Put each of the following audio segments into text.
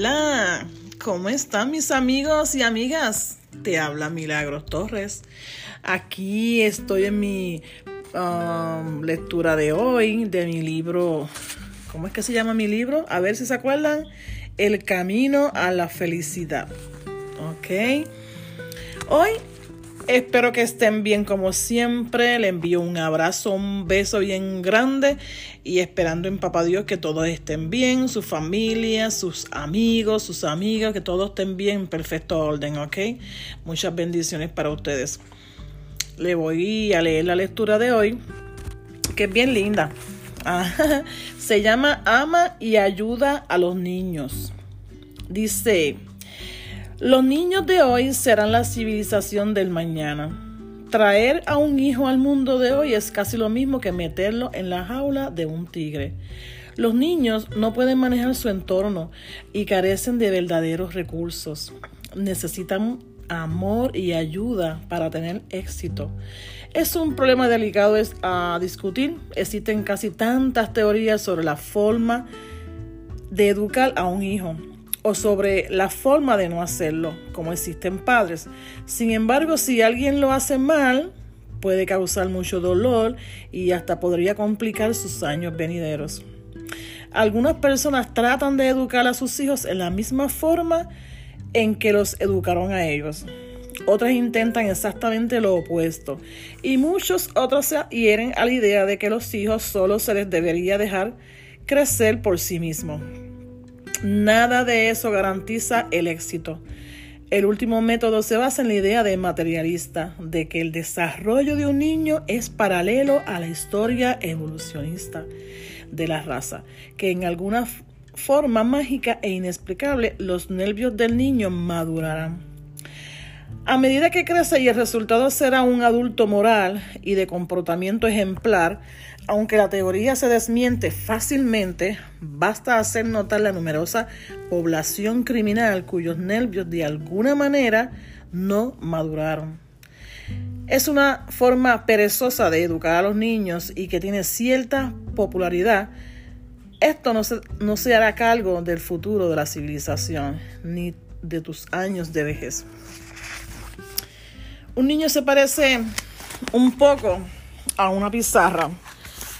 Hola, ¿cómo están mis amigos y amigas? Te habla Milagros Torres. Aquí estoy en mi um, lectura de hoy de mi libro. ¿Cómo es que se llama mi libro? A ver si se acuerdan. El camino a la felicidad. Ok. Hoy Espero que estén bien como siempre. Le envío un abrazo, un beso bien grande y esperando en Papá Dios que todos estén bien, su familia, sus amigos, sus amigas, que todos estén bien en perfecto orden, ¿ok? Muchas bendiciones para ustedes. Le voy a leer la lectura de hoy, que es bien linda. Ah, se llama Ama y ayuda a los niños. Dice... Los niños de hoy serán la civilización del mañana. Traer a un hijo al mundo de hoy es casi lo mismo que meterlo en la jaula de un tigre. Los niños no pueden manejar su entorno y carecen de verdaderos recursos. Necesitan amor y ayuda para tener éxito. Es un problema delicado a discutir. Existen casi tantas teorías sobre la forma de educar a un hijo o sobre la forma de no hacerlo, como existen padres. Sin embargo, si alguien lo hace mal, puede causar mucho dolor y hasta podría complicar sus años venideros. Algunas personas tratan de educar a sus hijos en la misma forma en que los educaron a ellos. Otras intentan exactamente lo opuesto. Y muchos otros se adhieren a la idea de que los hijos solo se les debería dejar crecer por sí mismos. Nada de eso garantiza el éxito. El último método se basa en la idea de materialista, de que el desarrollo de un niño es paralelo a la historia evolucionista de la raza, que en alguna forma mágica e inexplicable los nervios del niño madurarán. A medida que crece y el resultado será un adulto moral y de comportamiento ejemplar, aunque la teoría se desmiente fácilmente, basta hacer notar la numerosa población criminal cuyos nervios de alguna manera no maduraron. Es una forma perezosa de educar a los niños y que tiene cierta popularidad. Esto no se, no se hará cargo del futuro de la civilización ni de tus años de vejez. Un niño se parece un poco a una pizarra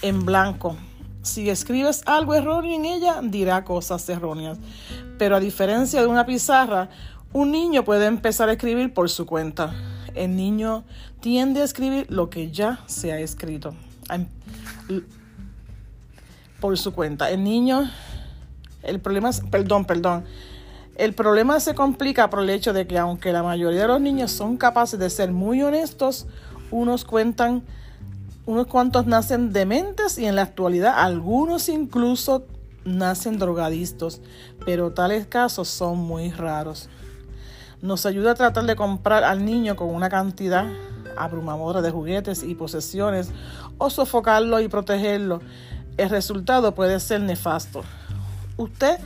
en blanco. Si escribes algo erróneo en ella, dirá cosas erróneas. Pero a diferencia de una pizarra, un niño puede empezar a escribir por su cuenta. El niño tiende a escribir lo que ya se ha escrito. Por su cuenta. El niño, el problema es, perdón, perdón. El problema se complica por el hecho de que aunque la mayoría de los niños son capaces de ser muy honestos, unos cuentan unos cuantos nacen dementes y en la actualidad algunos incluso nacen drogadistos, pero tales casos son muy raros. Nos ayuda a tratar de comprar al niño con una cantidad abrumadora de juguetes y posesiones o sofocarlo y protegerlo. El resultado puede ser nefasto. Usted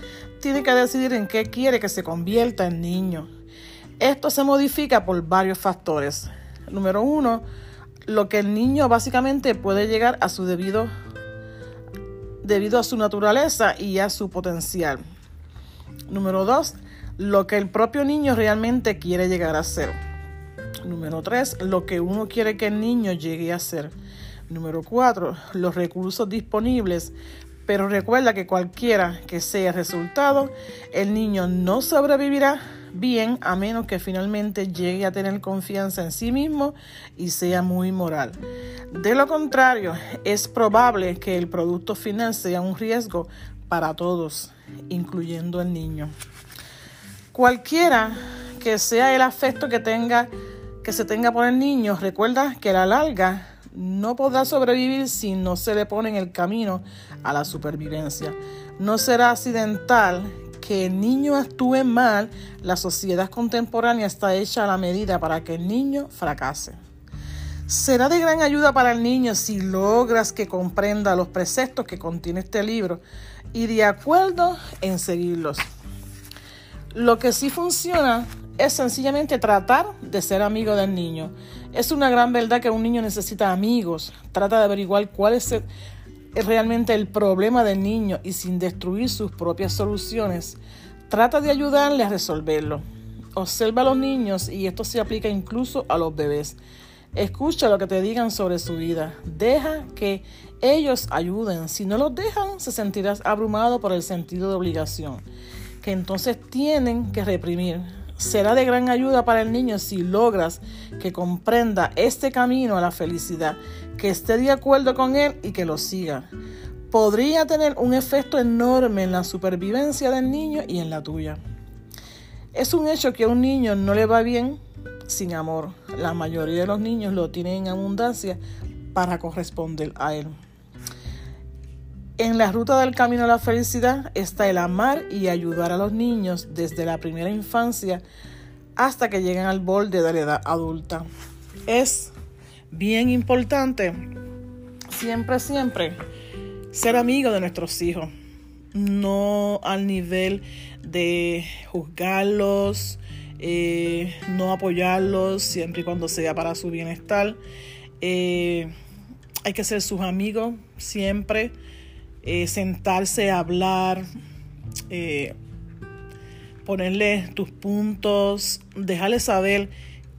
tiene que decidir en qué quiere que se convierta en niño. Esto se modifica por varios factores. Número uno, lo que el niño básicamente puede llegar a su debido debido a su naturaleza y a su potencial. Número dos, lo que el propio niño realmente quiere llegar a ser. Número tres, lo que uno quiere que el niño llegue a ser. Número cuatro, los recursos disponibles. Pero recuerda que cualquiera que sea el resultado, el niño no sobrevivirá bien a menos que finalmente llegue a tener confianza en sí mismo y sea muy moral. De lo contrario, es probable que el producto final sea un riesgo para todos, incluyendo el niño. Cualquiera que sea el afecto que tenga que se tenga por el niño, recuerda que la larga no podrá sobrevivir si no se le pone en el camino a la supervivencia. No será accidental que el niño actúe mal, la sociedad contemporánea está hecha a la medida para que el niño fracase. Será de gran ayuda para el niño si logras que comprenda los preceptos que contiene este libro y de acuerdo en seguirlos. Lo que sí funciona es sencillamente tratar de ser amigo del niño. Es una gran verdad que un niño necesita amigos. Trata de averiguar cuál es realmente el problema del niño y sin destruir sus propias soluciones, Trata de ayudarle a resolverlo. Observa a los niños y esto se aplica incluso a los bebés. Escucha lo que te digan sobre su vida. Deja que ellos ayuden. Si no los dejan, se sentirás abrumado por el sentido de obligación, que entonces tienen que reprimir. Será de gran ayuda para el niño si logras que comprenda este camino a la felicidad, que esté de acuerdo con él y que lo siga. Podría tener un efecto enorme en la supervivencia del niño y en la tuya. Es un hecho que a un niño no le va bien sin amor. La mayoría de los niños lo tienen en abundancia para corresponder a él. En la ruta del camino a la felicidad está el amar y ayudar a los niños desde la primera infancia hasta que lleguen al borde de la edad adulta. Es bien importante siempre, siempre ser amigo de nuestros hijos, no al nivel de juzgarlos, eh, no apoyarlos siempre y cuando sea para su bienestar. Eh, hay que ser sus amigos siempre eh, sentarse a hablar, eh, ponerle tus puntos, dejarle saber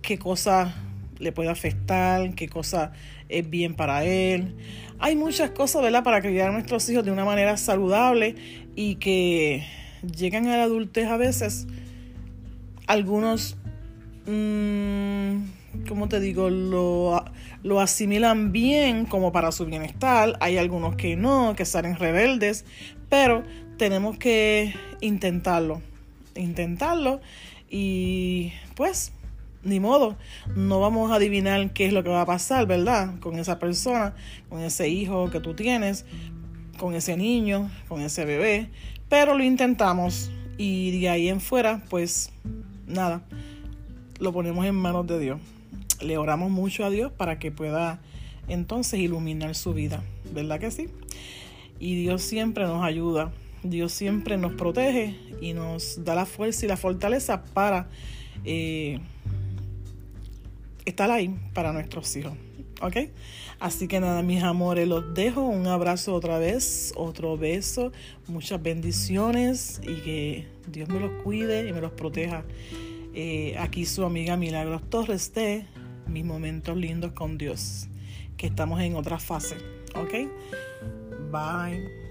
qué cosa le puede afectar, qué cosa es bien para él. Hay muchas cosas, ¿verdad?, para criar a nuestros hijos de una manera saludable y que llegan a la adultez a veces. Algunos, mmm, ¿cómo te digo? Lo lo asimilan bien como para su bienestar. Hay algunos que no, que salen rebeldes, pero tenemos que intentarlo, intentarlo y pues ni modo, no vamos a adivinar qué es lo que va a pasar, ¿verdad? Con esa persona, con ese hijo que tú tienes, con ese niño, con ese bebé, pero lo intentamos y de ahí en fuera, pues nada, lo ponemos en manos de Dios le oramos mucho a Dios para que pueda entonces iluminar su vida, ¿verdad que sí? Y Dios siempre nos ayuda, Dios siempre nos protege y nos da la fuerza y la fortaleza para eh, estar ahí para nuestros hijos. ¿Ok? Así que nada, mis amores, los dejo. Un abrazo otra vez, otro beso, muchas bendiciones y que Dios me los cuide y me los proteja. Eh, aquí su amiga Milagros Torres de mis momentos lindos con Dios, que estamos en otra fase. ¿Ok? Bye.